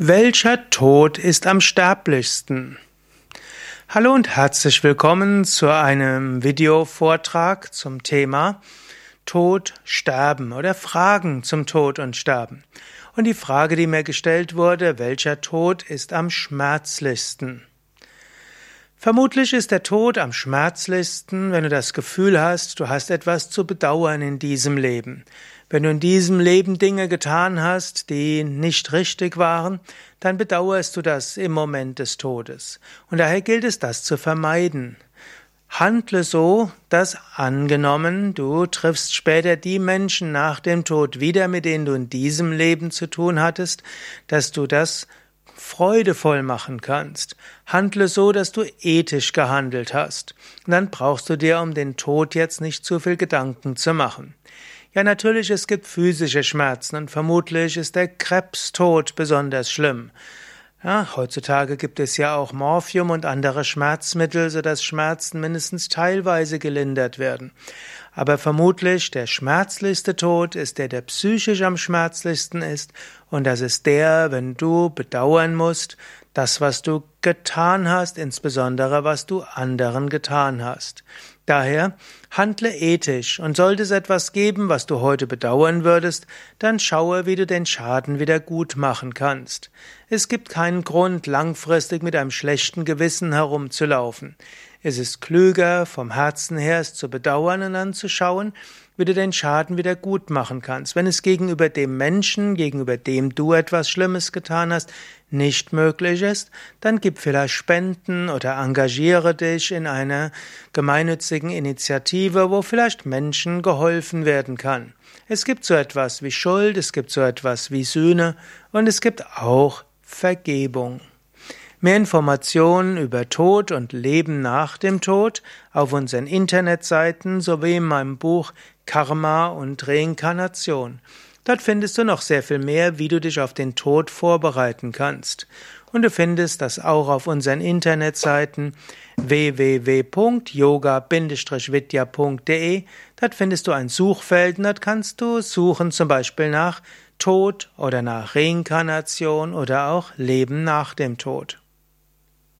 Welcher Tod ist am sterblichsten? Hallo und herzlich willkommen zu einem Videovortrag zum Thema Tod, Sterben oder Fragen zum Tod und Sterben. Und die Frage, die mir gestellt wurde, welcher Tod ist am schmerzlichsten? Vermutlich ist der Tod am schmerzlichsten, wenn du das Gefühl hast, du hast etwas zu bedauern in diesem Leben. Wenn du in diesem Leben Dinge getan hast, die nicht richtig waren, dann bedauerst du das im Moment des Todes. Und daher gilt es, das zu vermeiden. Handle so, dass angenommen, du triffst später die Menschen nach dem Tod wieder, mit denen du in diesem Leben zu tun hattest, dass du das freudevoll machen kannst. Handle so, dass du ethisch gehandelt hast. Und dann brauchst du dir um den Tod jetzt nicht zu viel Gedanken zu machen. Ja, natürlich, es gibt physische Schmerzen und vermutlich ist der Krebstod besonders schlimm. Ja, heutzutage gibt es ja auch Morphium und andere Schmerzmittel, sodass Schmerzen mindestens teilweise gelindert werden. Aber vermutlich der schmerzlichste Tod ist der, der psychisch am schmerzlichsten ist, und das ist der, wenn du bedauern musst, das, was du getan hast, insbesondere was du anderen getan hast. Daher handle ethisch und sollte es etwas geben, was du heute bedauern würdest, dann schaue, wie du den Schaden wieder gut machen kannst. Es gibt keinen Grund, langfristig mit einem schlechten Gewissen herumzulaufen. Es ist klüger, vom Herzen her es zu bedauern und dann zu schauen, wie du den Schaden wieder gut machen kannst. Wenn es gegenüber dem Menschen, gegenüber dem du etwas Schlimmes getan hast, nicht möglich ist, dann gib vielleicht Spenden oder engagiere dich in einer gemeinnützigen Initiative, wo vielleicht Menschen geholfen werden kann. Es gibt so etwas wie Schuld, es gibt so etwas wie Sühne und es gibt auch Vergebung. Mehr Informationen über Tod und Leben nach dem Tod auf unseren Internetseiten sowie in meinem Buch Karma und Reinkarnation. Dort findest du noch sehr viel mehr, wie du dich auf den Tod vorbereiten kannst. Und du findest das auch auf unseren Internetseiten www.yoga-vidya.de. Dort findest du ein Suchfeld und dort kannst du suchen zum Beispiel nach Tod oder nach Reinkarnation oder auch Leben nach dem Tod.